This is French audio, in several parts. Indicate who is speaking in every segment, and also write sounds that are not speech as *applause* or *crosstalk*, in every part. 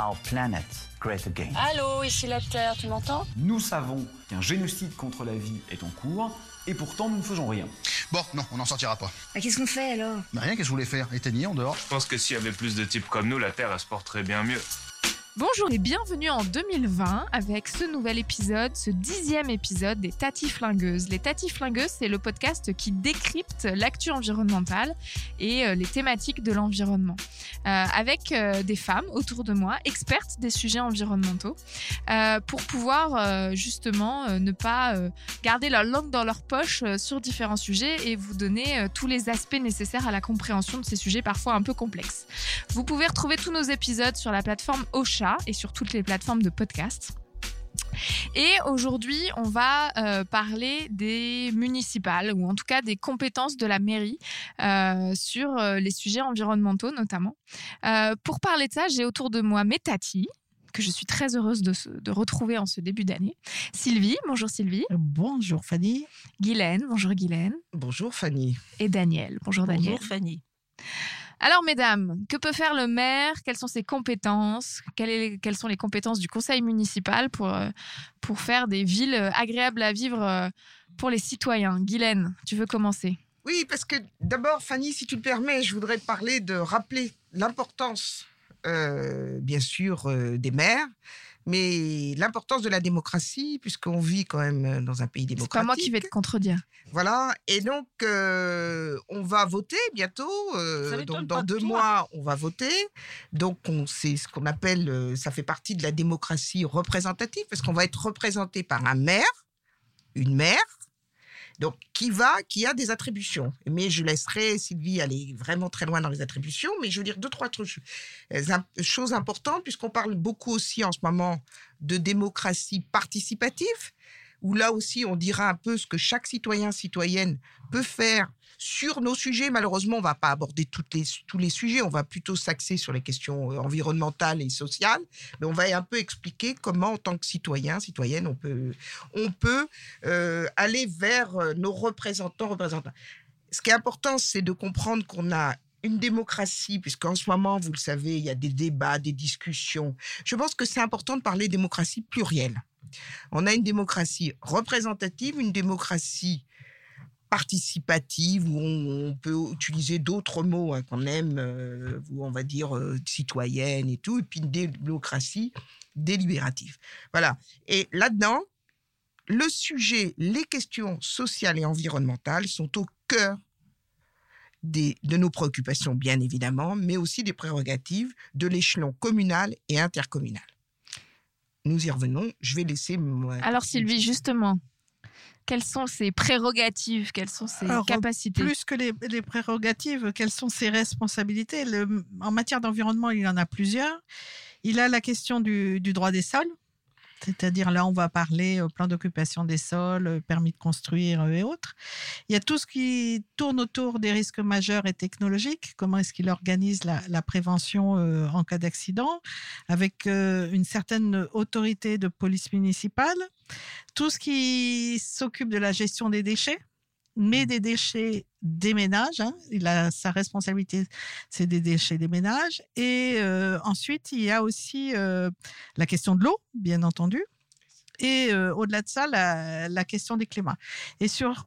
Speaker 1: our planet great again.
Speaker 2: Allô, ici la Terre, tu m'entends?
Speaker 3: Nous savons qu'un génocide contre la vie est en cours, et pourtant nous ne faisons rien.
Speaker 4: Bon, non, on n'en sortira pas.
Speaker 5: Bah, qu'est-ce qu'on fait alors?
Speaker 4: Bah, rien, qu'est-ce que je voulais faire? Éteigner en dehors?
Speaker 6: Je pense que s'il y avait plus de types comme nous, la Terre, elle se porterait bien mieux.
Speaker 7: Bonjour et bienvenue en 2020 avec ce nouvel épisode, ce dixième épisode des Tati Flingueuses. Les Tati Flingueuses, c'est le podcast qui décrypte l'actu environnementale et euh, les thématiques de l'environnement. Euh, avec euh, des femmes autour de moi, expertes des sujets environnementaux, pour pouvoir justement ne pas garder leur langue dans leur poche sur différents sujets et vous donner tous les aspects nécessaires à la compréhension de ces sujets parfois un peu complexes. Vous pouvez retrouver tous nos épisodes sur la plateforme Ocha et sur toutes les plateformes de podcast. Et aujourd'hui, on va euh, parler des municipales, ou en tout cas des compétences de la mairie euh, sur euh, les sujets environnementaux notamment. Euh, pour parler de ça, j'ai autour de moi mes tatis, que je suis très heureuse de, se- de retrouver en ce début d'année. Sylvie, bonjour Sylvie.
Speaker 8: Bonjour Fanny.
Speaker 7: Guylaine, bonjour Guylaine.
Speaker 8: Bonjour Fanny.
Speaker 7: Et Daniel, bonjour Daniel.
Speaker 2: Fanny.
Speaker 7: Alors, mesdames, que peut faire le maire? Quelles sont ses compétences? Quelles, sont les compétences du conseil municipal pour, euh, pour faire des villes euh, agréables à vivre euh, pour les citoyens? Guylaine, tu veux commencer?
Speaker 8: Oui, parce que d'abord, Fanny, si tu le permets, je voudrais parler de rappeler l'importance, bien sûr, des maires, mais l'importance de la démocratie, puisqu'on vit quand même euh, dans un pays
Speaker 7: C'est
Speaker 8: démocratique.
Speaker 7: pas moi qui vais te contredire.
Speaker 8: Voilà, et donc euh, on va voter bientôt. euh, donc dans
Speaker 2: pas de
Speaker 8: deux
Speaker 2: toi.
Speaker 8: mois, on va voter. Donc on c'est ce qu'on appelle, euh, ça fait partie de la démocratie représentative parce qu'on va être représenté par un maire, une maire. Donc, qui va, qui a des attributions. Mais je laisserai Sylvie aller vraiment très loin dans les attributions. Mais je veux dire deux, trois euh, choses importantes, puisqu'on parle beaucoup aussi en ce moment de démocratie participative où là aussi on dira un peu ce que chaque citoyen, citoyenne peut faire sur nos sujets. Malheureusement, on va pas aborder les, tous les sujets, on va plutôt s'axer sur les questions euh, environnementales et sociales, mais on va un peu expliquer comment, en tant que citoyen, citoyenne, on peut, on peut euh, aller vers euh, nos représentants, représentants. Ce qui est important, c'est de comprendre qu'on a une démocratie, puisqu'en ce moment, vous le savez, il y a des débats, des discussions. Je pense que c'est important de parler démocratie plurielle. On a une démocratie représentative, une démocratie participative, où on, on peut utiliser d'autres mots hein, qu'on aime, euh, où on va dire euh, citoyenne et tout, et puis une démocratie délibérative. Voilà. Et là-dedans, le sujet, les questions sociales et environnementales sont au cœur des, de nos préoccupations, bien évidemment, mais aussi des prérogatives de l'échelon communal et intercommunal. Nous y revenons. Je vais laisser. moi,
Speaker 7: Alors Sylvie, justement, quelles sont ses prérogatives Quelles sont ses
Speaker 8: Alors,
Speaker 7: capacités?
Speaker 8: Plus que les, les prérogatives, quelles sont ses responsabilités? Le- En matière d'environnement, il y en a plusieurs. Il a la question du, du droit des sols. C'est-à-dire là, on va parler euh, plan d'occupation des sols, euh, permis de construire euh, et autres. Il y a tout ce qui tourne autour des risques majeurs et technologiques. Comment est-ce qu'il organise la, prévention en cas d'accident? Avec une certaine autorité de police municipale. Tout ce qui s'occupe de la gestion des déchets, mais des déchets des ménages. hein. Il a sa responsabilité, c'est des déchets des ménages. Et euh, ensuite, il y a aussi euh, la question de l'eau, bien entendu. Et euh, au-delà de ça, la, question des climats. Et sur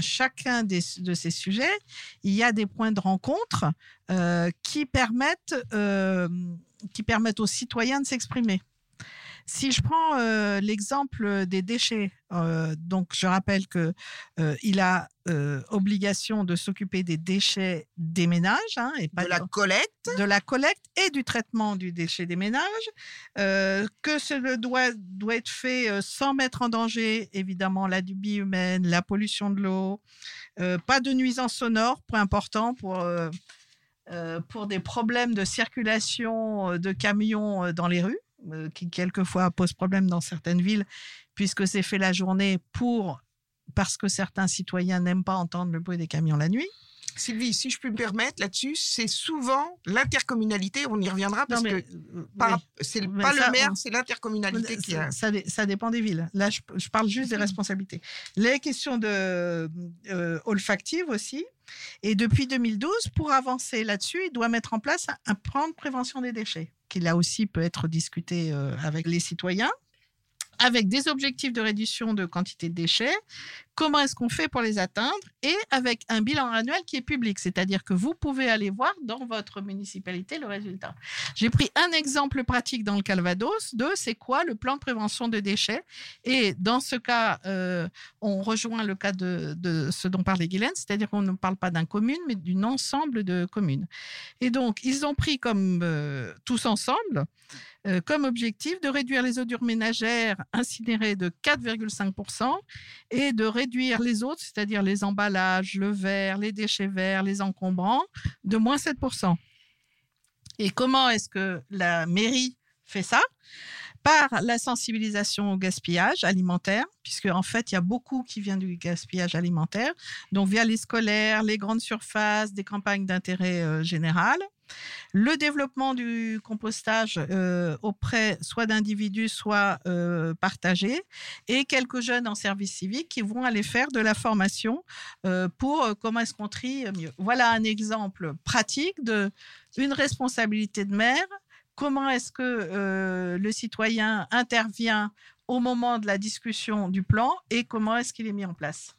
Speaker 8: chacun de ces sujets, il y a des points de rencontre qui, permettent, qui permettent aux citoyens de s'exprimer. Si je prends euh, l'exemple des déchets, euh, donc je rappelle que euh, il a euh, obligation de s'occuper des déchets des ménages, hein, et pas
Speaker 2: De la collecte.
Speaker 8: de la collecte et du traitement du déchet des ménages, euh, que cela doit, doit être fait euh, sans mettre en danger évidemment la vie humaine, la pollution de l'eau, euh, pas de nuisances sonores, point important pour euh, euh, pour des problèmes de circulation euh, de camions euh, dans les rues, euh, qui quelquefois posent problème dans certaines villes, puisque c'est fait la journée pour parce que certains citoyens n'aiment pas entendre le bruit des camions la nuit.
Speaker 5: Sylvie, si je puis me permettre là-dessus, c'est souvent l'intercommunalité, on y reviendra parce
Speaker 8: Non, mais,
Speaker 5: que
Speaker 8: euh, oui.
Speaker 5: c'est pas
Speaker 8: ça,
Speaker 5: le maire, c'est l'intercommunalité qui a.
Speaker 8: Ça, ça dépend des villes. Là, je, je parle juste des responsabilités. Les questions de euh, olfactives aussi. Et depuis 2012, pour avancer là-dessus, il doit mettre en place un plan de prévention des déchets, qui là aussi peut être discuté euh, avec les citoyens, avec des objectifs de réduction de quantité de déchets. Comment est-ce qu'on fait pour les atteindre Et avec un bilan annuel qui est public, c'est-à-dire que vous pouvez aller voir dans votre municipalité le résultat. J'ai pris un exemple pratique dans le Calvados de c'est quoi le plan de prévention de déchets. Et dans ce cas, euh, on rejoint le cas de, ce dont parlait Guylaine, c'est-à-dire qu'on ne parle pas d'un commune, mais d'un ensemble de communes. Et donc, ils ont pris comme euh, tous ensemble euh, comme objectif de réduire les ordures ménagères incinérées de 4,5% et de réduire les autres, c'est-à-dire les emballages, le verre, les déchets verts, les encombrants, de moins 7%. Et comment est-ce que la mairie fait ça? Par la sensibilisation au gaspillage alimentaire, puisque en fait, il y a beaucoup qui vient du gaspillage alimentaire, donc via les scolaires, les grandes surfaces, des campagnes d'intérêt euh, général, le développement du compostage euh, auprès soit d'individus, soit euh, partagés, et quelques jeunes en service civique qui vont aller faire de la formation euh, pour comment est-ce qu'on trie mieux. Voilà un exemple pratique de une responsabilité de maire comment est-ce que euh, le citoyen intervient au moment de la discussion du plan et comment est-ce qu'il est mis en place?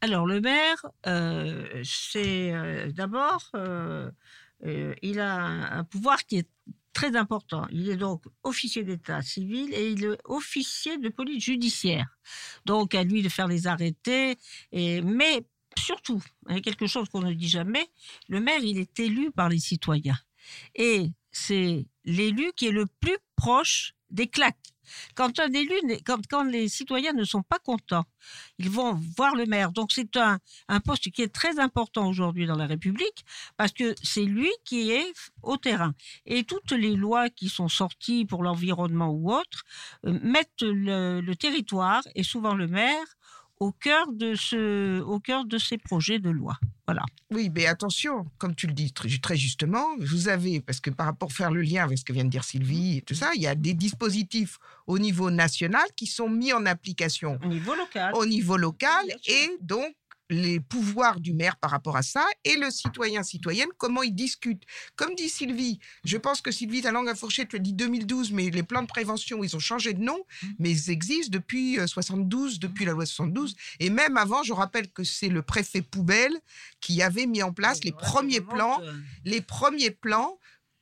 Speaker 9: Alors, le maire, euh, c'est euh, d'abord, il a un, pouvoir qui est très important. Il est donc officier d'état civil et il est officier de police judiciaire. Donc, à lui de faire les arrêtés. Et, mais surtout, a quelque chose qu'on ne dit jamais, le maire, il est élu par les citoyens. Et c'est l'élu qui est le plus proche des claques. Quand un élu, quand, les citoyens ne sont pas contents, ils vont voir le maire. Donc c'est un, poste qui est très important aujourd'hui dans la République parce que c'est lui qui est au terrain. Et toutes les lois qui sont sorties pour l'environnement ou autres euh, mettent le territoire et souvent le maire au cœur de ce, au cœur de ces projets de loi. Voilà.
Speaker 5: Oui, mais attention, comme tu le dis très, très justement, vous avez, parce que par rapport à faire le lien avec ce que vient de dire Sylvie et tout ça, il y a des dispositifs au niveau national qui sont mis en application
Speaker 9: Au niveau local.
Speaker 5: au niveau local et donc les pouvoirs du maire par rapport à ça et le citoyen citoyenne comment ils discutent. Comme dit Sylvie je pense que Sylvie ta langue à fourchette le dit 2012 mais les plans de prévention ils ont changé de nom mais ils existent depuis euh, 72 depuis la loi 72 et même avant je rappelle que c'est le préfet poubelle qui avait mis en place les premiers plans les premiers plans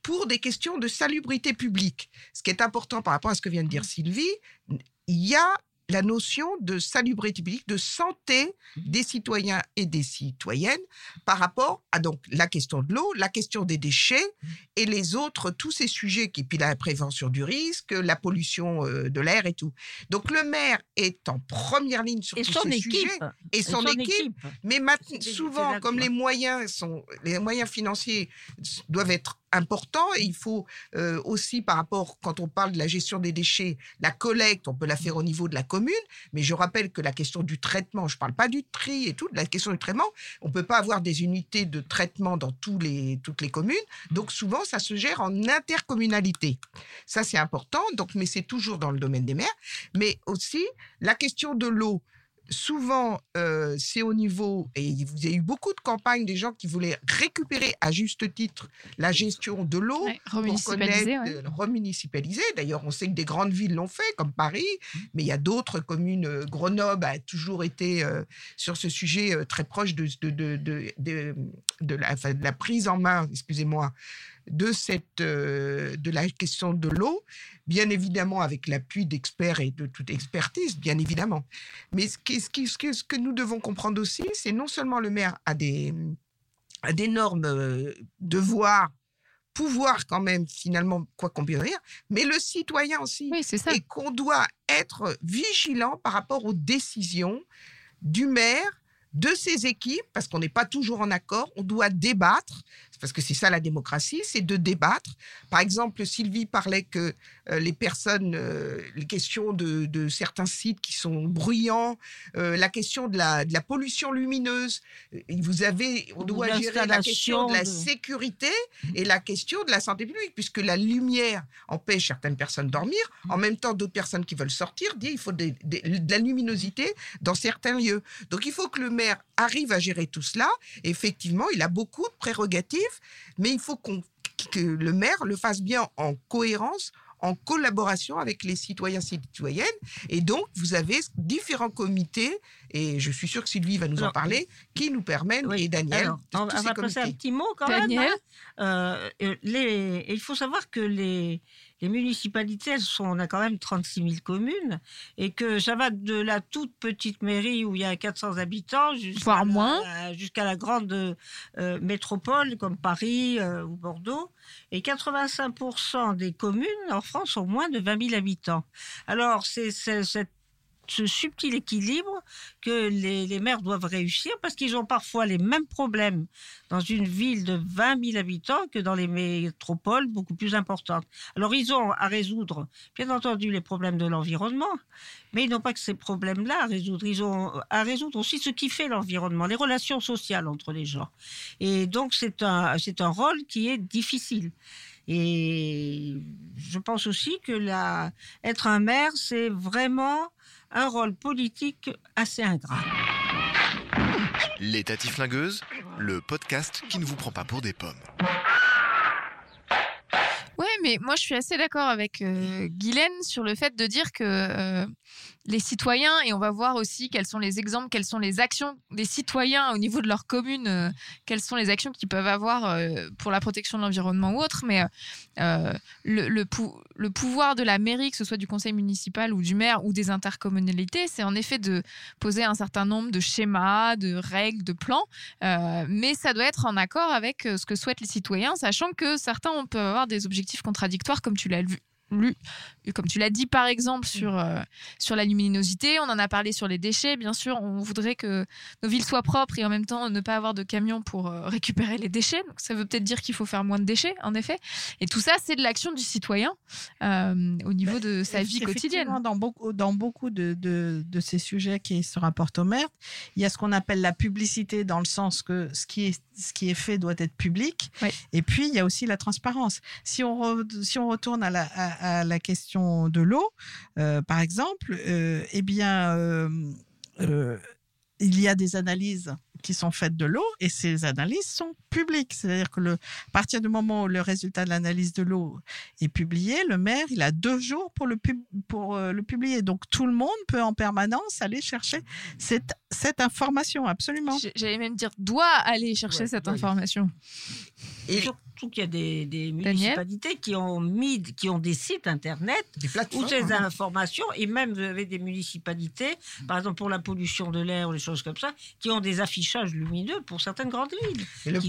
Speaker 5: pour des questions de salubrité publique. Ce qui est important par rapport à ce que vient de dire Sylvie, il y a la notion de salubrité publique, de santé des citoyens et des citoyennes par rapport à donc la question de l'eau, la question des déchets et les autres, tous ces sujets qui, puis la prévention du risque, la pollution euh, de l'air et tout. Donc le maire est en première ligne sur
Speaker 9: Et
Speaker 5: tous
Speaker 9: son
Speaker 5: ces
Speaker 9: équipe.
Speaker 5: sujets et
Speaker 9: Et
Speaker 5: son,
Speaker 9: son
Speaker 5: équipe,
Speaker 9: équipe.
Speaker 5: mais souvent, comme les moyens sont, les moyens financiers doivent être importants, et il faut euh, aussi, par rapport, quand on parle de la gestion des déchets, la collecte, on peut la faire au niveau de la commune, mais je rappelle que la question du traitement, je ne parle pas du tri et tout, la question du traitement, on ne peut pas avoir des unités de traitement dans toutes les communes, donc souvent, ça se gère en intercommunalité. Ça, c'est important, donc, mais c'est toujours dans le domaine des maires, mais aussi la question de l'eau souvent, euh, c'est au niveau, et il y a eu beaucoup de campagnes des gens qui voulaient récupérer à juste titre la gestion de l'eau
Speaker 7: Ouais,
Speaker 5: pour
Speaker 7: remunicipaliser,
Speaker 5: connaître,
Speaker 7: ouais.
Speaker 5: euh, remunicipaliser. D'ailleurs, on sait que des grandes villes l'ont fait, comme Paris, mais il y a d'autres communes. euh, Grenoble a toujours été euh, sur ce sujet euh, très proche de, de, de, de, la, enfin, la prise en main, excusez-moi, de, cette, euh, de la question de l'eau, bien évidemment avec l'appui d'experts et de toute expertise, bien évidemment. Mais ce, qui, ce, qui- ce que, ce que nous devons comprendre aussi, c'est non seulement le maire a des, a d'énormes euh, devoirs, pouvoirs quand même, finalement, quoi qu'on puisse dire, mais le citoyen aussi. Et qu'on doit être vigilant par rapport aux décisions du maire de ces équipes, parce qu'on n'est pas toujours en accord, on doit débattre, parce que c'est ça la démocratie, c'est de débattre. Par exemple, Sylvie parlait que euh, les personnes, euh, les questions de, de, certains sites qui sont bruyants, euh, la question de la, de la, pollution lumineuse, vous avez, on doit gérer la question de la sécurité et la question de la santé publique, puisque la lumière empêche certaines personnes dormir, en même temps d'autres personnes qui veulent sortir disent il faut de la luminosité dans certains lieux. Donc il faut que le maire arrive à gérer tout cela. effectivement, il a beaucoup de prérogatives, mais il faut que le maire le fasse bien en cohérence, en collaboration avec les citoyens citoyennes. Et donc, vous avez différents comités, et je suis sûre que Sylvie va nous en parler, qui nous permettent, et Daniel,
Speaker 9: on, va passer un petit mot quand même. Hein. Euh, les, il faut savoir que les, les municipalités, elles sont, on a quand même 36 000 communes, et que ça va de la toute petite mairie où il y a 400 habitants jusqu'à
Speaker 7: moins,
Speaker 9: jusqu'à la grande euh, métropole comme Paris euh, ou Bordeaux. Et 85% des communes en France ont moins de 20 000 habitants. Alors, c'est cette ce subtil équilibre que les, maires doivent réussir parce qu'ils ont parfois les mêmes problèmes dans une ville de 20 000 habitants que dans les métropoles beaucoup plus importantes. Alors ils ont à résoudre, bien entendu, les problèmes de l'environnement, mais ils n'ont pas que ces problèmes-là à résoudre. Ils ont à résoudre aussi ce qui fait l'environnement, les relations sociales entre les gens. Et donc c'est un, un rôle qui est difficile. Et je pense aussi que la, être un maire, c'est vraiment un rôle politique assez ingrat.
Speaker 10: Les Tatiflingueuses, le podcast qui ne vous prend pas pour des pommes.
Speaker 7: Ouais, mais moi je suis assez d'accord avec euh, Guylaine sur le fait de dire que euh, les citoyens, et on va voir aussi quels sont les exemples, quelles sont les actions des citoyens au niveau de leur commune, euh, quelles sont les actions qu'ils peuvent avoir euh, pour la protection de l'environnement ou autre. Mais le, le, pouvoir de la mairie, que ce soit du conseil municipal ou du maire ou des intercommunalités, c'est en effet de poser un certain nombre de schémas, de règles, de plans. mais ça doit être en accord avec ce que souhaitent les citoyens, sachant que certains on peut avoir des objectifs contradictoires, comme tu l'as vu lu, comme tu l'as dit par exemple sur, mm. euh, sur la luminosité, on en a parlé sur les déchets, bien sûr, on voudrait que nos villes soient propres et en même temps ne pas avoir de camions pour euh, *laughs* récupérer les déchets. Donc ça veut peut-être dire qu'il faut faire moins de déchets, en effet. Et tout ça, c'est de l'action du citoyen euh, au niveau de sa vie quotidienne.
Speaker 8: Dans beaucoup, dans beaucoup de, de, de, ces sujets qui se rapportent au maire, il y a ce qu'on appelle la publicité dans le sens que ce qui est, ce qui est fait doit être public. Et puis, il y a aussi la transparence. Si on, si on retourne à la, à, la question de l'eau, euh, par exemple, euh, eh bien, euh, il y a des analyses qui sont faites de l'eau et ces analyses sont publiques. C'est-à-dire que le, à partir du moment où le résultat de l'analyse de l'eau est publié, le maire, il a deux jours pour le, pub, pour le publier. Donc tout le monde peut en permanence aller chercher cette, cette information, absolument.
Speaker 7: J'allais même dire, doit aller chercher cette information.
Speaker 9: Et surtout qu'il y a des, des municipalités qui ont mis, qui ont des sites internet où ces hein. informations, et même vous avez des municipalités, par exemple pour la pollution de l'air ou des choses comme ça, qui ont des affichages lumineux pour certaines grandes villes.
Speaker 5: le,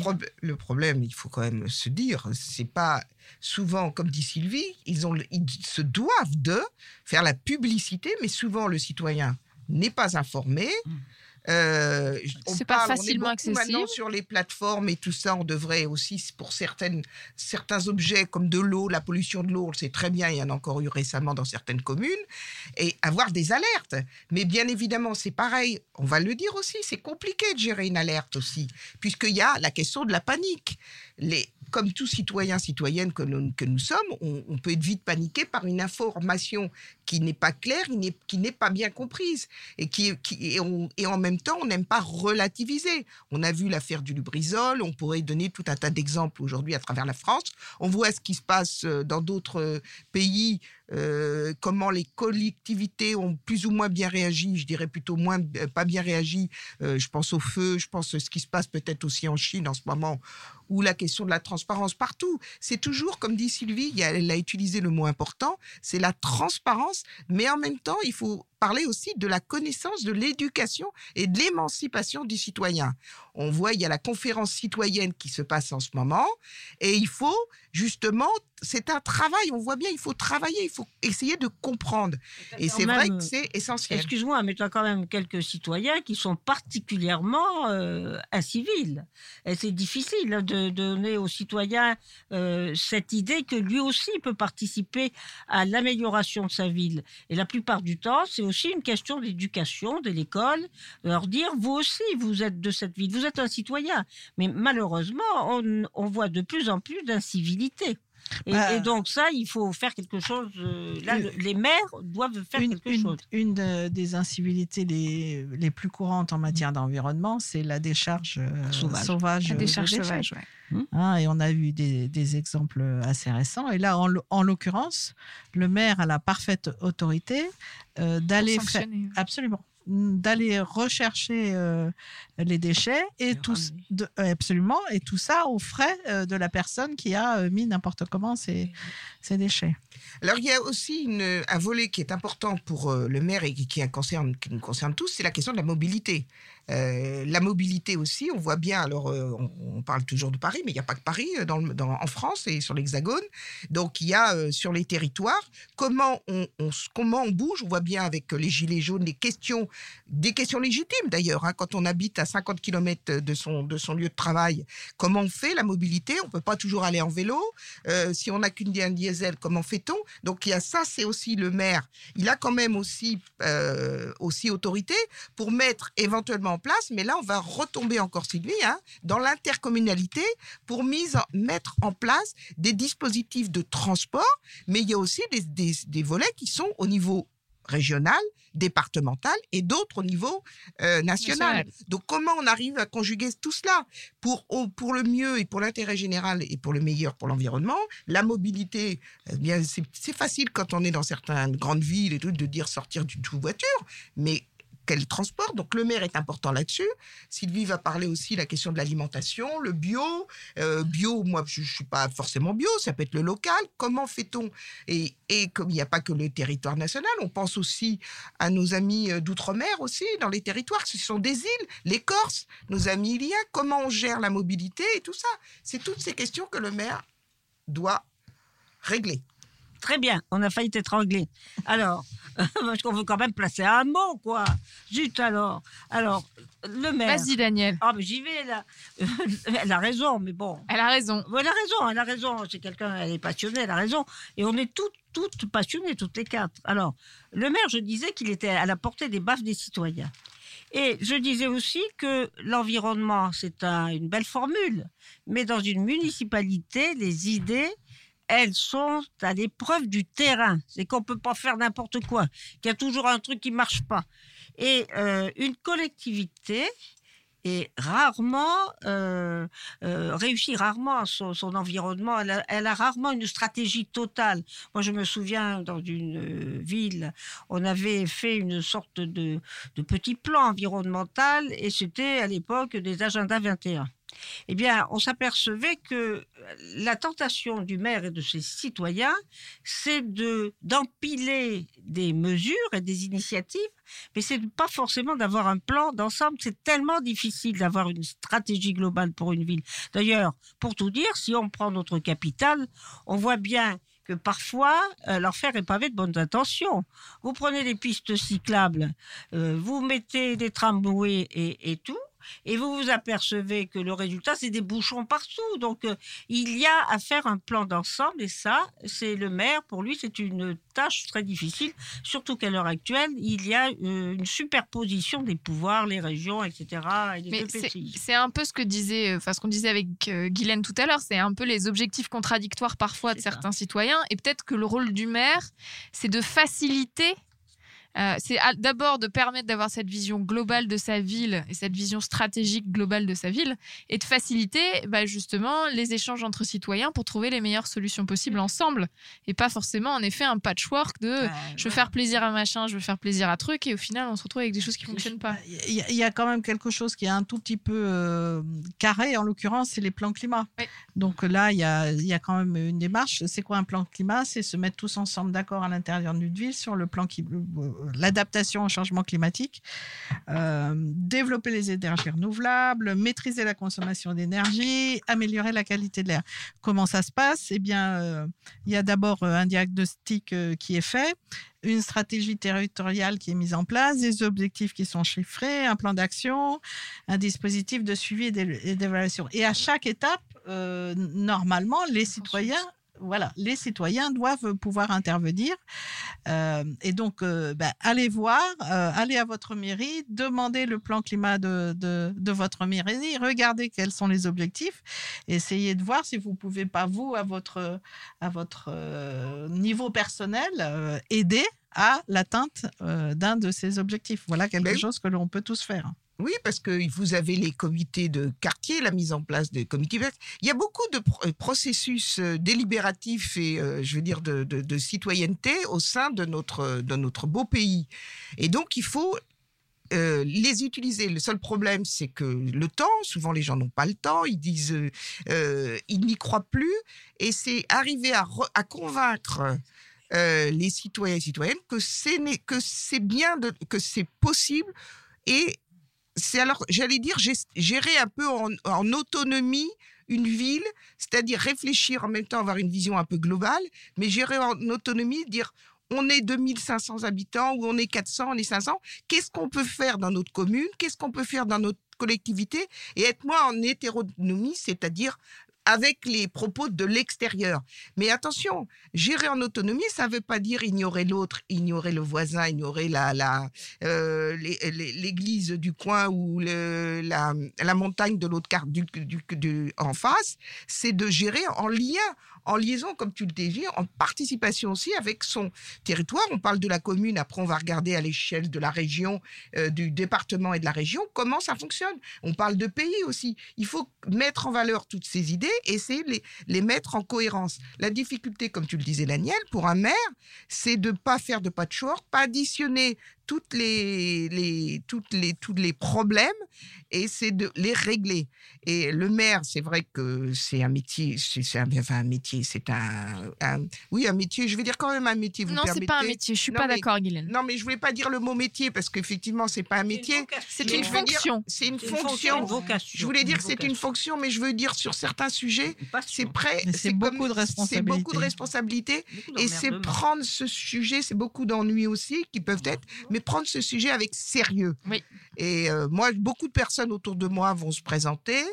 Speaker 5: le, problème, il faut quand même se dire, c'est pas souvent, comme dit Sylvie, ils, ont, ils se doivent de faire la publicité, mais souvent le citoyen n'est pas informé. Mmh.
Speaker 7: Euh, c'est pas facilement accessible.
Speaker 5: Maintenant sur les plateformes et tout ça, on devrait aussi pour certaines certains objets comme de l'eau, la pollution de l'eau, on le sait très bien, il y en a encore eu récemment dans certaines communes, et avoir des alertes. Mais bien évidemment, c'est pareil. On va le dire aussi, c'est compliqué de gérer une alerte aussi, puisqu'il y a la question de la panique. Les, comme tout citoyen, citoyenne que nous, que nous sommes, on, peut être vite paniqué par une information qui n'est pas claire, qui n'est pas bien comprise. Et, qui, et, et en même temps, on n'aime pas relativiser. On a vu l'affaire du Lubrizol, on pourrait donner tout un tas d'exemples aujourd'hui à travers la France. On voit ce qui se passe euh, dans d'autres euh, pays euh, comment les collectivités ont plus ou moins bien réagi, je dirais plutôt moins pas bien réagi. je pense au feu, je pense à ce qui se passe peut-être aussi en Chine en ce moment, ou la question de la transparence partout. C'est toujours, comme dit Sylvie, elle a utilisé le mot important, c'est la transparence, mais en même temps, il faut parler aussi de la connaissance, de l'éducation et de l'émancipation du citoyen. On voit, il y a la conférence citoyenne qui se passe en ce moment, et il faut justement c'est un travail. On voit bien, il faut travailler, il faut essayer de comprendre. Et c'est vrai que c'est essentiel.
Speaker 9: Excuse-moi, mais tu as quand même quelques citoyens qui sont particulièrement euh, incivils. Et c'est difficile hein, de donner aux citoyens euh, cette idée que lui aussi peut participer à l'amélioration de sa ville. Et la plupart du temps, c'est aussi une question d'éducation, de l'école, de leur dire, vous aussi, vous êtes de cette ville, vous êtes un citoyen. Mais malheureusement, on, on voit de plus en plus d'incivilité. Et,
Speaker 8: Bah,
Speaker 9: et donc ça, il faut faire quelque chose. euh, là, le- les maires doivent faire
Speaker 8: une,
Speaker 9: quelque
Speaker 8: une-
Speaker 9: chose.
Speaker 8: une de- des incivilités les, les plus courantes en matière d'environnement, c'est la décharge euh,
Speaker 9: Sauvage.
Speaker 8: sauvage.
Speaker 7: La
Speaker 8: de
Speaker 7: décharge sauvage, ouais.
Speaker 8: Hein, et on a eu des, des exemples assez récents. Et là, en, en l'occurrence, le maire a la parfaite autorité euh, d'aller faire absolument d'aller rechercher euh, les déchets et tout de- euh, absolument et tout ça aux frais euh, de la personne qui a euh, mis n'importe comment ces, ces déchets.
Speaker 5: Alors, il y a aussi une- un volet qui est important pour euh, le maire et qui, qui concerne, qui nous concerne tous, c'est la question de la mobilité. Euh, la mobilité aussi, on voit bien, alors euh, on, parle toujours de Paris, mais il n'y a pas que Paris euh, en France et sur l'Hexagone. Donc il y a sur les territoires, comment on, bouge, on voit bien avec les gilets jaunes, questions, des questions légitimes d'ailleurs, hein, quand on habite à 50 km de son, lieu de travail, comment on fait la mobilité? On ne peut pas toujours aller en vélo. Si on n'a qu'une un diesel, comment fait-on? Donc il y a ça, c'est aussi le maire. Il a quand même aussi, aussi autorité pour mettre éventuellement en place, mais là on va retomber encore Sylvie, hein, dans l'intercommunalité pour mise en- mettre en place des dispositifs de transport, mais il y a aussi des, des- des volets qui sont au niveau régional, départemental et d'autres au niveau euh,
Speaker 7: national.
Speaker 5: Donc comment on arrive à conjuguer tout cela pour, au- pour le mieux et pour l'intérêt général et pour le meilleur pour l'environnement La mobilité, eh bien c'est c'est facile quand on est dans certaines grandes villes et tout de dire sortir du tout voiture, mais quel transport Donc le maire est important là-dessus. Sylvie va parler aussi de la question de l'alimentation, le bio. Euh, bio, moi je ne suis pas forcément bio, ça peut être le local. Comment fait-on? Et, et comme il n'y a pas que le territoire national, on pense aussi à nos amis euh, d'outre-mer aussi, dans les territoires. Ce sont des îles, les Corses, nos amis iliens. Comment on gère la mobilité et tout ça? C'est toutes ces questions que le maire doit régler.
Speaker 9: Très bien, on a failli t'étrangler. Alors, *laughs* parce qu'on veut quand même placer un mot, quoi. Zut alors. Alors, le maire.
Speaker 7: Vas-y, Daniel.
Speaker 9: Ah, mais j'y vais, là. *laughs* elle a raison, mais bon.
Speaker 7: Elle a raison.
Speaker 9: Elle a raison, elle a raison. C'est quelqu'un, elle est passionnée, elle a raison. Et on est toutes, toutes passionnées, toutes les quatre. Alors, le maire, je disais qu'il était à la portée des baffes des citoyens. Et je disais aussi que l'environnement, c'est un- une belle formule. Mais dans une municipalité, les idées, elles sont à l'épreuve du terrain. C'est qu'on ne peut pas faire n'importe quoi, qu'il y a toujours un truc qui ne marche pas. Et euh, une collectivité est rarement euh, euh, réussit rarement son, environnement. Elle a, rarement une stratégie totale. Moi, je me souviens dans une euh, ville, on avait fait une sorte de petit plan environnemental et c'était à l'époque des agendas 21. Eh bien, on s'apercevait que la tentation du maire et de ses citoyens, c'est de d'empiler des mesures et des initiatives, mais c'est pas forcément d'avoir un plan d'ensemble. C'est tellement difficile d'avoir une stratégie globale pour une ville. D'ailleurs, pour tout dire, si on prend notre capitale, on voit bien que parfois, euh, l'enfer est pavé de bonnes intentions. Vous prenez des pistes cyclables, euh, vous mettez des tramways et, et tout, et vous vous apercevez que le résultat, c'est des bouchons partout. Donc, euh, il y a à faire un plan d'ensemble, et ça, c'est le maire, pour lui, c'est une tâche très difficile, surtout qu'à l'heure actuelle, il y a euh, une superposition des pouvoirs, les régions, etc. Et
Speaker 7: c'est un peu ce que disait, enfin ce qu'on disait avec euh, Guylaine tout à l'heure, c'est un peu les objectifs contradictoires parfois de certains citoyens, et peut-être que le rôle du maire, c'est de faciliter. Euh, c'est d'abord de permettre d'avoir cette vision globale de sa ville et cette vision stratégique globale de sa ville et de faciliter bah, justement les échanges entre citoyens pour trouver les meilleures solutions possibles ensemble et pas forcément en effet un patchwork de je veux faire plaisir à machin, je veux faire plaisir à truc et au final on se retrouve avec des choses qui fonctionnent pas.
Speaker 8: Il y, a- il y a quand même quelque chose qui est un tout petit peu euh, carré, en l'occurrence, c'est les plans climat. Donc là, il y a, y a quand même une démarche. C'est quoi un plan climat? C'est se mettre tous ensemble d'accord à l'intérieur d'une ville sur le plan qui, euh, l'adaptation au changement climatique, euh, développer les énergies renouvelables, maîtriser la consommation d'énergie, améliorer la qualité de l'air. Comment ça se passe? Eh bien, euh, il y a d'abord euh, un diagnostic qui est fait, une stratégie territoriale qui est mise en place, des objectifs qui sont chiffrés, un plan d'action, un dispositif de suivi et d'é- et d'évaluation. Et à chaque étape, euh, normalement, les citoyens voilà, les citoyens doivent pouvoir intervenir. Euh, et donc, euh, ben, allez voir, euh, allez à votre mairie, demandez le plan climat de, de, de votre mairie, regardez quels sont les objectifs, essayez de voir si vous pouvez pas, vous, à votre, à votre niveau personnel, aider à l'atteinte d'un de ces objectifs. Voilà quelque
Speaker 5: Ben-
Speaker 8: chose que l'on peut tous faire.
Speaker 5: Oui, parce que vous avez les comités de quartier, la mise en place des comités. Il y a beaucoup de pro- processus euh, délibératifs et, euh, je veux dire, de, citoyenneté au sein de notre, de notre beau pays. Et donc, il faut euh, les utiliser. Le seul problème, c'est que le temps, souvent les gens n'ont pas le temps, ils disent, ils n'y croient plus, et c'est arriver à, re- à convaincre les citoyens et citoyennes que c'est bien, que c'est possible, et c'est alors, j'allais dire, gé- gérer un peu en, en autonomie une ville, c'est-à-dire réfléchir en même temps, avoir une vision un peu globale, mais gérer en autonomie, dire on est 2500 habitants ou on est 400, on est 500, qu'est-ce qu'on peut faire dans notre commune, qu'est-ce qu'on peut faire dans notre collectivité, et être moins en hétéronomie, c'est-à-dire avec les propos de l'extérieur. Mais attention, gérer en autonomie, ça ne veut pas dire ignorer l'autre, ignorer le voisin, ignorer euh, l'église du coin ou la, montagne de l'autre carte en face. C'est de gérer en lien, en liaison, comme tu le dis, en participation aussi avec son territoire. On parle de la commune, après on va regarder à l'échelle de la région, euh, du département et de la région, comment ça fonctionne. On parle de pays aussi. Il faut mettre en valeur toutes ces idées et essayer de les, les mettre en cohérence. La difficulté, comme tu le disais, Daniel, pour un maire, c'est de pas faire de patchwork, pas additionner toutes les, les, toutes les, tous les problèmes et c'est de les régler. Et le maire, c'est vrai que c'est un métier, c'est un, enfin, un métier, c'est un, un- oui, un métier, je vais dire quand même un métier. Vous
Speaker 7: Non, c'est pas un métier. Je suis
Speaker 5: Non,
Speaker 7: pas d'accord, Guylaine.
Speaker 5: Non, mais je voulais pas dire le mot métier parce qu'effectivement, c'est pas un métier.
Speaker 7: C'est une fonction.
Speaker 5: C'est une
Speaker 9: une fonction, une vocation.
Speaker 5: Je voulais dire que c'est une fonction, mais je veux dire sur certains sujets, c'est prêt.
Speaker 8: C'est beaucoup de
Speaker 5: C'est beaucoup de
Speaker 8: responsabilités.
Speaker 5: responsabilités. Et c'est prendre ce sujet, c'est beaucoup d'ennuis aussi qui peuvent être, mais prendre ce sujet avec sérieux.
Speaker 7: Oui.
Speaker 5: Et euh, moi, beaucoup de personnes autour de moi vont se présenter.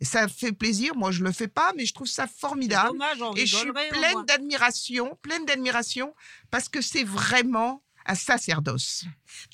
Speaker 5: Et ça fait plaisir. Moi, je le fais pas, mais je trouve ça formidable.
Speaker 9: dommage,
Speaker 5: et je suis pleine d'admiration, pleine d'admiration, parce que c'est vraiment un sacerdoce.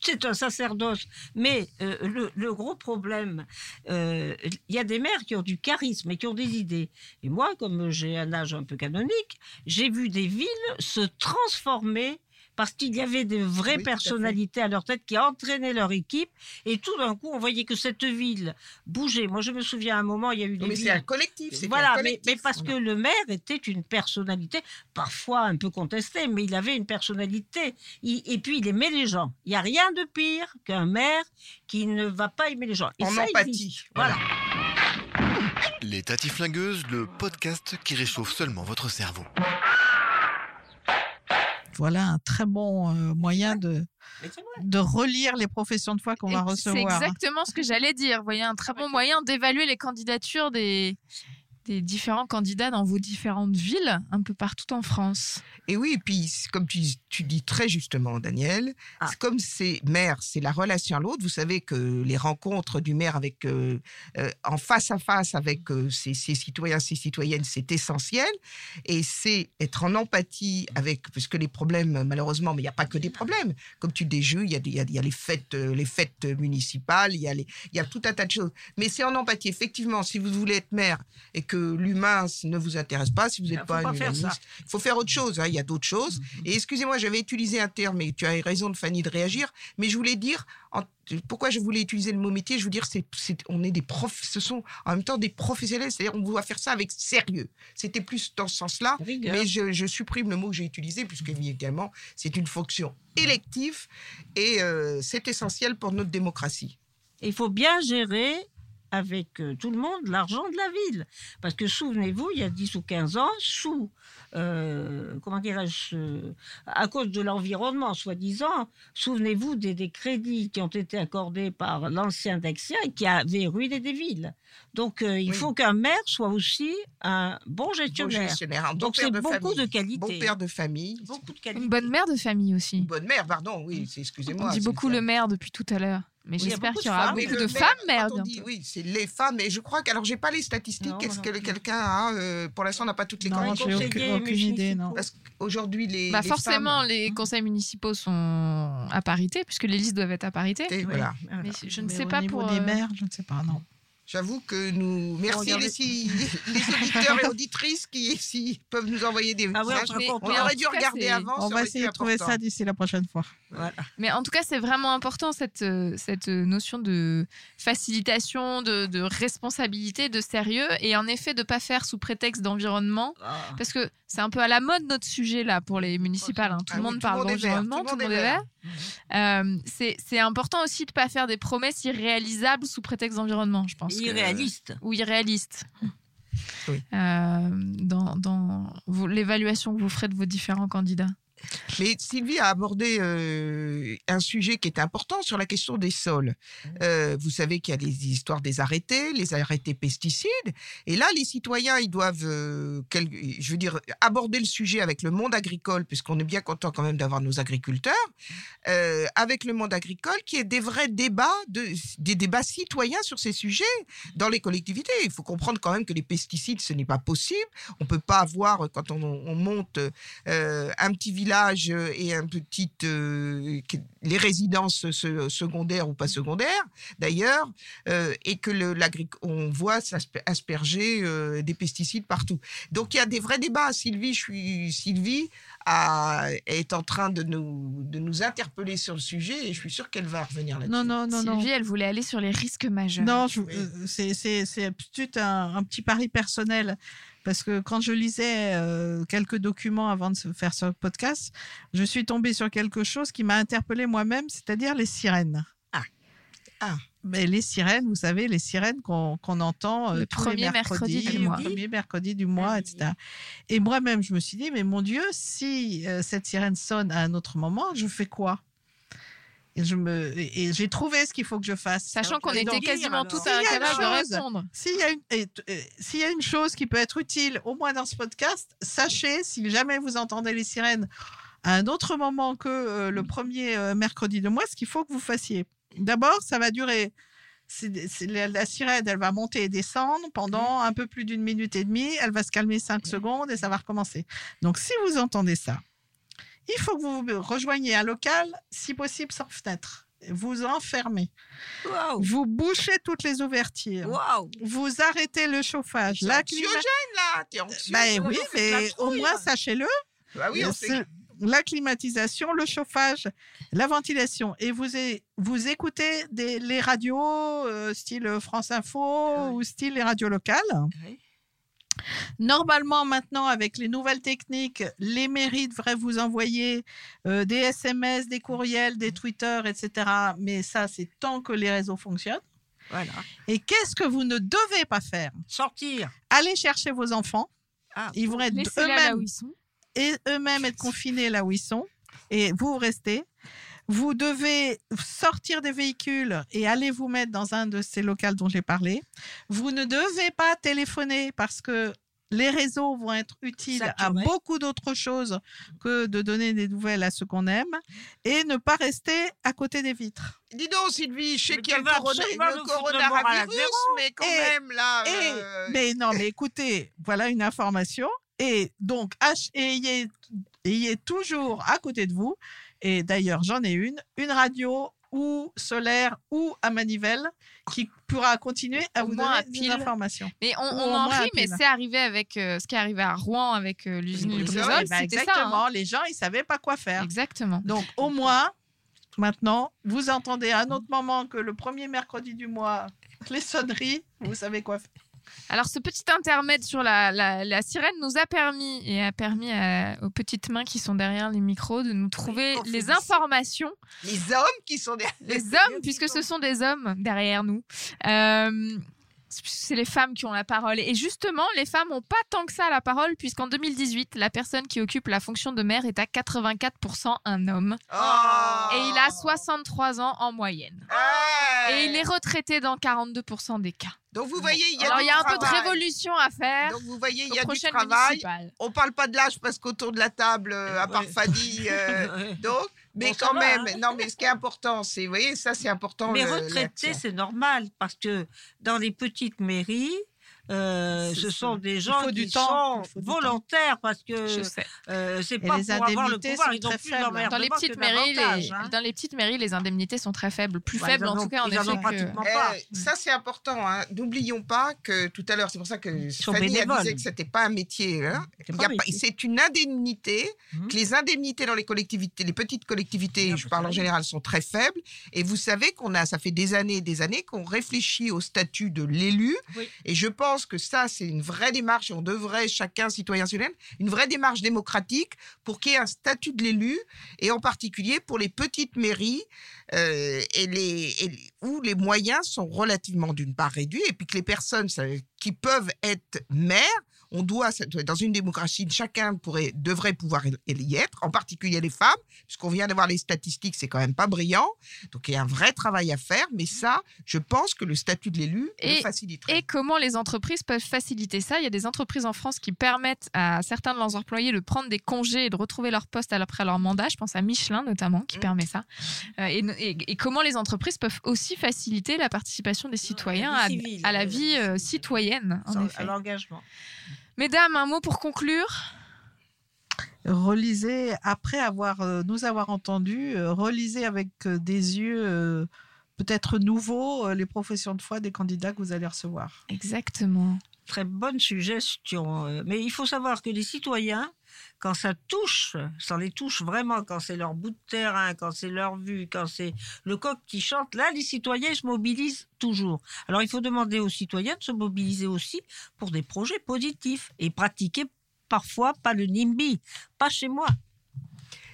Speaker 9: C'est un sacerdoce. Mais euh, le, le gros problème, euh, il y a des maires qui ont du charisme et qui ont des idées. Et moi, comme j'ai un âge un peu canonique, j'ai vu des villes se transformer parce qu'il y avait de vraies
Speaker 5: Oui, à
Speaker 9: personnalités à, leur tête qui entraînaient leur équipe. Et tout d'un coup, on voyait que cette ville bougeait. Moi, je me souviens à un moment, il y a eu des
Speaker 5: Mais c'est un collectif. c'est
Speaker 9: Voilà,
Speaker 5: un
Speaker 9: mais,
Speaker 5: collectif.
Speaker 9: mais parce que le maire était une personnalité, parfois un peu contestée, mais il avait une personnalité. Il- et puis, il aimait les gens. Il n'y a rien de pire qu'un maire qui ne va pas aimer les gens. Et
Speaker 5: En
Speaker 9: ça
Speaker 5: empathie,
Speaker 9: existe.
Speaker 5: voilà.
Speaker 10: Les Tati Flingueuses, le podcast qui réchauffe seulement votre cerveau.
Speaker 8: Voilà un très bon euh, moyen de, de relire les professions de foi qu'on va
Speaker 7: Et C'est
Speaker 8: recevoir.
Speaker 7: exactement ce que j'allais dire. Vous voyez, un très bon moyen d'évaluer les candidatures des, des différents candidats dans vos différentes villes, un peu partout en France.
Speaker 5: Et oui, et puis comme tu, tu dis très justement, Daniel,
Speaker 9: Ah.
Speaker 5: c'est comme c'est maire, c'est la relation à l'autre. Vous savez que les rencontres du maire avec euh, euh, en face à face avec euh, ses, ses citoyens, ses citoyennes, c'est essentiel. Et c'est être en empathie avec, parce que les problèmes, malheureusement, mais il n'y a pas que des problèmes. Comme tu dis, des jeux, il y a, y a- y a les fêtes, les fêtes municipales, il y a les, il y a tout un tas de choses. Mais c'est en empathie. Effectivement, si vous voulez être maire et que l'humain ne vous intéresse pas, si vous n'êtes
Speaker 9: faut
Speaker 5: pas,
Speaker 9: pas
Speaker 5: un humaniste, il faut faire autre chose. hein, Il y a d'autres choses. Et excusez-moi, j'avais utilisé un terme, et tu as raison Fanny de réagir, mais je voulais dire, en- pourquoi je voulais utiliser le mot métier, je veux dire, c'est, on est des profs, ce sont en même temps des professionnels, c'est-à-dire on doit faire ça avec sérieux. C'était plus dans ce sens-là, mais je, je supprime le mot que j'ai utilisé, puisque évidemment, c'est une fonction élective et euh, c'est essentiel pour notre démocratie.
Speaker 9: Il faut bien gérer avec euh, tout le monde l'argent de la ville. Parce que souvenez-vous, il y a 10 ou 15 ans, sous, euh, comment dirais-je, euh, à cause de l'environnement, soi-disant, souvenez-vous des, des crédits qui ont été accordés par l'ancien Dexia et qui avaient ruiné des villes. Donc, euh, il
Speaker 5: Oui.
Speaker 9: faut qu'un maire soit aussi un bon
Speaker 5: Bon
Speaker 9: gestionnaire.
Speaker 5: gestionnaire, un bon
Speaker 9: Donc, c'est
Speaker 5: de
Speaker 9: beaucoup
Speaker 5: famille,
Speaker 9: de qualité.
Speaker 5: Bon père de famille.
Speaker 9: Beaucoup de qualité.
Speaker 7: Une bonne mère de famille aussi.
Speaker 5: Bonne mère, pardon, oui, excusez-moi.
Speaker 7: On dit beaucoup le maire depuis tout à l'heure. Mais
Speaker 5: Oui,
Speaker 7: j'espère
Speaker 5: beaucoup
Speaker 7: qu'il y
Speaker 5: de
Speaker 7: aura
Speaker 5: femmes.
Speaker 7: beaucoup de femmes bientôt.
Speaker 5: Oui, c'est les femmes. Et je crois que, alors, j'ai pas les statistiques. Est-ce que quelqu'un a, euh, pour l'instant, on n'a pas toutes les
Speaker 8: Non, j'ai aucune, aucune idée, non.
Speaker 5: Parce qu'aujourd'hui, les.
Speaker 7: Bah
Speaker 5: les
Speaker 7: forcément,
Speaker 5: femmes-
Speaker 7: les conseils municipaux sont à parité, puisque les listes doivent être à parité.
Speaker 5: Et voilà.
Speaker 7: Mais je ne
Speaker 8: Mais
Speaker 7: sais
Speaker 8: au
Speaker 7: pas
Speaker 8: niveau
Speaker 7: pour
Speaker 8: des
Speaker 7: euh,
Speaker 8: maires, je ne sais pas, non.
Speaker 5: J'avoue que nous. Merci les, si- les *laughs* auditeurs et auditrices qui si, peuvent nous envoyer des
Speaker 9: Ah ouais,
Speaker 5: messages.
Speaker 9: on
Speaker 5: aurait dû
Speaker 7: cas,
Speaker 5: regarder avant.
Speaker 8: On va essayer de trouver
Speaker 5: important.
Speaker 8: ça d'ici la prochaine fois.
Speaker 9: Voilà.
Speaker 7: Mais en tout cas, c'est vraiment important cette, euh, cette euh, notion de facilitation, de, de responsabilité, de sérieux, et en effet de pas faire sous prétexte d'environnement,
Speaker 9: Ah.
Speaker 7: parce que c'est un peu à la mode notre sujet là pour les municipales. hein. Tout
Speaker 5: Ah
Speaker 7: le
Speaker 5: oui,
Speaker 7: monde
Speaker 5: tout le
Speaker 7: parle
Speaker 5: monde
Speaker 7: d'environnement,
Speaker 5: tout le monde est vert.
Speaker 7: Euh, c'est c'est important aussi de pas faire des promesses irréalisables sous prétexte d'environnement, je pense. que-
Speaker 9: Irréaliste.
Speaker 7: ou irréalistes.
Speaker 5: Oui.
Speaker 7: Euh, dans dans l'évaluation que vous ferez de vos différents candidats.
Speaker 5: Mais Sylvie a abordé euh, un sujet qui est important sur la question des sols. Euh, vous savez qu'il y a les histoires des arrêtés, les arrêtés pesticides. Et là, les citoyens, ils doivent, euh, quel- je veux dire, aborder le sujet avec le monde agricole, puisqu'on est bien content quand même d'avoir nos agriculteurs, avec le monde agricole, qui est des vrais débats, de, des débats citoyens sur ces sujets dans les collectivités. Il faut comprendre quand même que les pesticides, ce n'est pas possible. On peut pas avoir, quand on, on monte un petit village et un petit, euh, les résidences se- secondaires ou pas secondaires, d'ailleurs, euh, et que le, on voit asperger euh, des pesticides partout. Donc il y a des vrais débats. Sylvie, je suis Sylvie a- est en train de nous de nous interpeller sur le sujet et je suis sûre qu'elle va revenir là-dessus.
Speaker 8: Non, non, non, non.
Speaker 7: Sylvie, elle voulait aller sur les risques majeurs.
Speaker 8: Non, euh, c'est- c'est c'est peut-être un, un petit pari personnel. Parce que quand je lisais euh, quelques documents avant de faire ce podcast, je suis tombée sur quelque chose qui m'a interpellée moi-même, c'est-à-dire les sirènes.
Speaker 9: Ah.
Speaker 5: Ah.
Speaker 8: Mais les sirènes, vous savez, les sirènes qu'on qu'on entend euh,
Speaker 7: Le
Speaker 8: tous les
Speaker 7: premier mercredi
Speaker 8: mercredis,
Speaker 7: du
Speaker 8: le
Speaker 7: mois.
Speaker 8: premier mercredi du mois, etc. Et moi-même, je me suis dit, mais mon Dieu, si euh, cette sirène sonne à un autre moment, je fais quoi? Et je me et j'ai trouvé ce qu'il faut que je fasse.
Speaker 7: Sachant qu'on
Speaker 8: Et
Speaker 7: était quasiment tous
Speaker 8: une
Speaker 7: incapables de répondre.
Speaker 8: S'il y, a une, et- et- s'il y a une chose qui peut être utile, au moins dans ce podcast, sachez, si jamais vous entendez les sirènes à un autre moment que euh, le premier euh, mercredi de mois, ce qu'il faut que vous fassiez. D'abord, ça va durer. c'est- c'est la, la sirène, elle va monter et descendre pendant un peu plus d'une minute et demie. Elle va se calmer cinq secondes et ça va recommencer. Donc, si vous entendez ça, il faut que vous rejoigniez un local, si possible sans fenêtre. Vous enfermez. Vous bouchez toutes les ouvertures. Vous arrêtez le chauffage.
Speaker 5: C'est
Speaker 8: La
Speaker 5: anxiogène, là. T'es anxieux.
Speaker 8: Ben oui, mais au moins sachez-le.
Speaker 5: Bah oui, on
Speaker 8: Euh,
Speaker 5: sait
Speaker 8: c'est La climatisation, le chauffage, la ventilation. Et vous, vous écoutez des, les radios euh, style France Info ou style les radios locales. Normalement, maintenant, avec les nouvelles techniques, les mairies devraient vous envoyer euh, des SMS, des courriels, des Twitter, etc. Mais ça, c'est tant que les réseaux fonctionnent.
Speaker 9: Voilà.
Speaker 8: Et qu'est-ce que vous ne devez pas faire?
Speaker 9: Sortir.
Speaker 8: Allez chercher vos enfants.
Speaker 9: Ah,
Speaker 8: ils vont être eux-mêmes
Speaker 7: où ils sont.
Speaker 8: Et eux-mêmes être confinés là où ils sont. Et vous restez. Vous devez sortir des véhicules et aller vous mettre dans un de ces locaux dont j'ai parlé. Vous ne devez pas téléphoner parce que les réseaux vont être utiles à beaucoup d'autres choses que de donner des nouvelles à ceux qu'on aime et ne pas rester à côté des vitres.
Speaker 5: Dis donc, Sylvie, je sais qu'il y a le, corona- coronavirus, mais quand
Speaker 8: Et-
Speaker 5: même, là.
Speaker 8: Et,
Speaker 5: euh,
Speaker 8: mais non, mais écoutez, voilà une information. Et donc, H, ayez, ayez toujours à côté de vous, et d'ailleurs j'en ai une, une radio ou solaire ou à manivelle qui pourra continuer à vous
Speaker 7: à
Speaker 8: donner des informations.
Speaker 7: Mais on, on en rit, mais c'est arrivé avec euh, ce qui est arrivé à Rouen avec euh, l'usine
Speaker 8: bah,
Speaker 7: C'était ça.
Speaker 8: exactement,
Speaker 7: hein.
Speaker 8: les gens, ils savaient pas quoi faire.
Speaker 7: Exactement.
Speaker 8: Donc, au moins, maintenant, vous entendez à un autre moment que le premier mercredi du mois, les sonneries, vous savez quoi faire.
Speaker 7: Alors, ce petit intermède sur la, la- la sirène nous a permis et a permis à- aux petites mains qui sont derrière les micros de nous trouver les informations.
Speaker 5: Les hommes qui sont derrière.
Speaker 7: Les hommes, puisque ce sont des hommes derrière nous. Euh, c'est les femmes qui ont la parole. Et justement, les femmes n'ont pas tant que ça la parole, puisqu'en 2018, la personne qui occupe la fonction de maire est à 84% un homme.
Speaker 5: Oh.
Speaker 7: Et il a 63 ans en moyenne. Et il est retraité dans 42% des cas.
Speaker 5: Donc vous voyez, il y a,
Speaker 7: Alors
Speaker 5: du
Speaker 7: il y a un peu de révolution à faire.
Speaker 5: Donc vous voyez, il y a du travail.
Speaker 7: municipales.
Speaker 5: On parle pas de l'âge parce qu'autour de la table, euh, à part Fadi, euh, *laughs* donc, mais
Speaker 9: Bon,
Speaker 5: quand
Speaker 9: va,
Speaker 5: même,
Speaker 9: hein.
Speaker 5: non, mais ce qui est important, c'est, vous voyez, ça c'est important.
Speaker 9: Mais
Speaker 5: le-
Speaker 9: retraités,
Speaker 5: l'action.
Speaker 9: c'est normal parce que dans les petites mairies, euh, ce
Speaker 8: ça.
Speaker 9: sont des gens qui
Speaker 8: temps,
Speaker 9: sont
Speaker 8: il faut du temps.
Speaker 9: volontaires parce que euh, c'est pas
Speaker 8: les
Speaker 9: pour avoir le
Speaker 8: indemnités
Speaker 9: pouvoir,
Speaker 8: sont
Speaker 9: ils ont
Speaker 8: très
Speaker 9: plus
Speaker 7: Dans les petites mairies, les,
Speaker 9: hein.
Speaker 7: dans les petites mairies, les indemnités sont très faibles, plus faibles
Speaker 9: en
Speaker 7: tout cas en
Speaker 9: ils en
Speaker 7: effet
Speaker 9: ont
Speaker 7: que-
Speaker 9: pratiquement
Speaker 5: Eh,
Speaker 9: pas.
Speaker 5: ça c'est important. hein. N'oublions pas que tout à l'heure, c'est pour ça que Fanny a disait que c'était pas un métier. hein.
Speaker 9: C'est
Speaker 5: une indemnité.
Speaker 9: Mhm.
Speaker 5: Que les indemnités dans les collectivités, les petites collectivités, je parle en général, sont très faibles. Et vous savez qu'on a, ça fait des années et des années qu'on réfléchit au statut de l'élu. Et je pense que ça, c'est une vraie démarche. et On devrait, chacun, citoyen, citoyenne, une vraie démarche démocratique pour qu'il y ait un statut de l'élu, et en particulier pour les petites mairies euh, et où les moyens sont relativement d'une part réduits, et puis que les personnes ça, qui peuvent être maires, on doit, dans une démocratie, chacun pourrait, devrait pouvoir y- être, en particulier les femmes, puisqu'on vient d'avoir les statistiques, c'est quand même pas brillant. Donc il y a un vrai travail à faire, mais ça, je pense que le statut de l'élu le
Speaker 7: Et-
Speaker 5: faciliterait.
Speaker 7: Et comment les entreprises peuvent faciliter ça? Il y a des entreprises en France qui permettent à certains de leurs employés de prendre des congés et de retrouver leur poste après leur mandat. Je pense à Michelin notamment
Speaker 9: Mmh.
Speaker 7: qui permet ça. Euh, et, et- et comment les entreprises peuvent aussi faciliter la participation des citoyens à,
Speaker 9: vie civile,
Speaker 7: à la
Speaker 9: euh,
Speaker 7: vie euh, citoyenne. en effet.
Speaker 9: à l'engagement.
Speaker 7: Mesdames, un mot pour conclure
Speaker 8: Relisez, après avoir, euh, nous avoir entendus, euh, relisez avec euh, des yeux euh, peut-être nouveaux euh, les professions de foi des candidats que vous allez recevoir.
Speaker 7: Exactement.
Speaker 9: Très bonne suggestion. Mais il faut savoir que les citoyens, quand ça touche, ça les touche vraiment, quand c'est leur bout de terrain, quand c'est leur vue, quand c'est le coq qui chante, là, les citoyens se mobilisent toujours. Alors, il faut demander aux citoyens de se mobiliser aussi pour des projets positifs et pratiquer parfois pas le NIMBY, pas chez moi.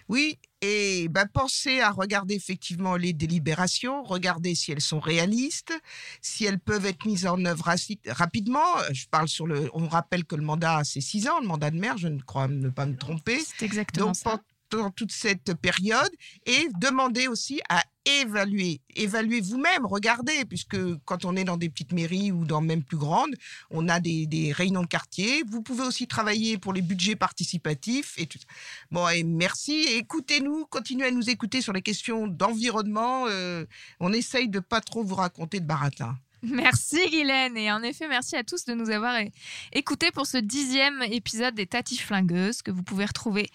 Speaker 5: Oui, et ben, pensez à regarder effectivement les délibérations, regarder si elles sont réalistes, si elles peuvent être mises en œuvre rapidement. Je parle sur le. On rappelle que le mandat, c'est six ans, le mandat de maire, je ne crois ne pas me tromper.
Speaker 7: C'est exactement
Speaker 5: Donc,
Speaker 7: ça.
Speaker 5: Pendant toute cette période, et demander aussi à évaluer. Évaluer vous-même, regardez, puisque quand on est dans des petites mairies ou dans même plus grandes, on a des, réunions de quartier. Vous pouvez aussi travailler pour les budgets participatifs et tout. Bon, et merci. Écoutez-nous, continuez à nous écouter sur les questions d'environnement. euh, on essaye de pas trop vous raconter de baratin.
Speaker 7: Merci Guylaine et en effet merci à tous de nous avoir écoutés pour ce dixième épisode des Tati Flingueuses que vous pouvez retrouver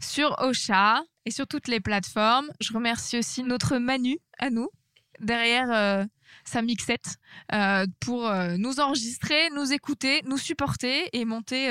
Speaker 7: sur Ocha et sur toutes les plateformes. Je remercie aussi notre Manu à nous derrière euh, sa mixette euh, pour euh, nous enregistrer, nous écouter, nous supporter et monter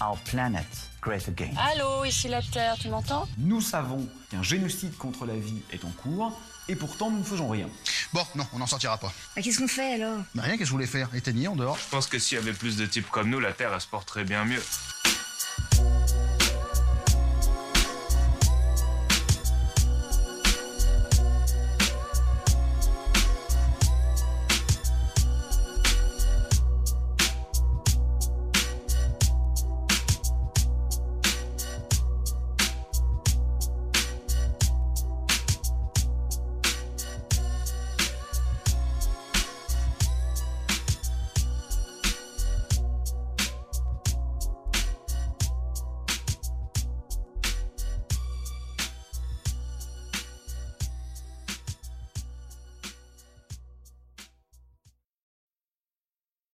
Speaker 1: our planet great again.
Speaker 2: Allô, ici la Terre, tu m'entends?
Speaker 3: Nous savons qu'un génocide contre la vie est en cours, et pourtant nous ne faisons rien.
Speaker 4: Bon, non, on n'en sortira pas.
Speaker 2: Bah, Qu'est-ce qu'on fait alors?
Speaker 4: Bah, rien, qu'est-ce que je voulais faire? Éteignez en dehors
Speaker 6: Je pense que s'il y avait plus de types comme nous, la Terre, elle se porterait bien mieux.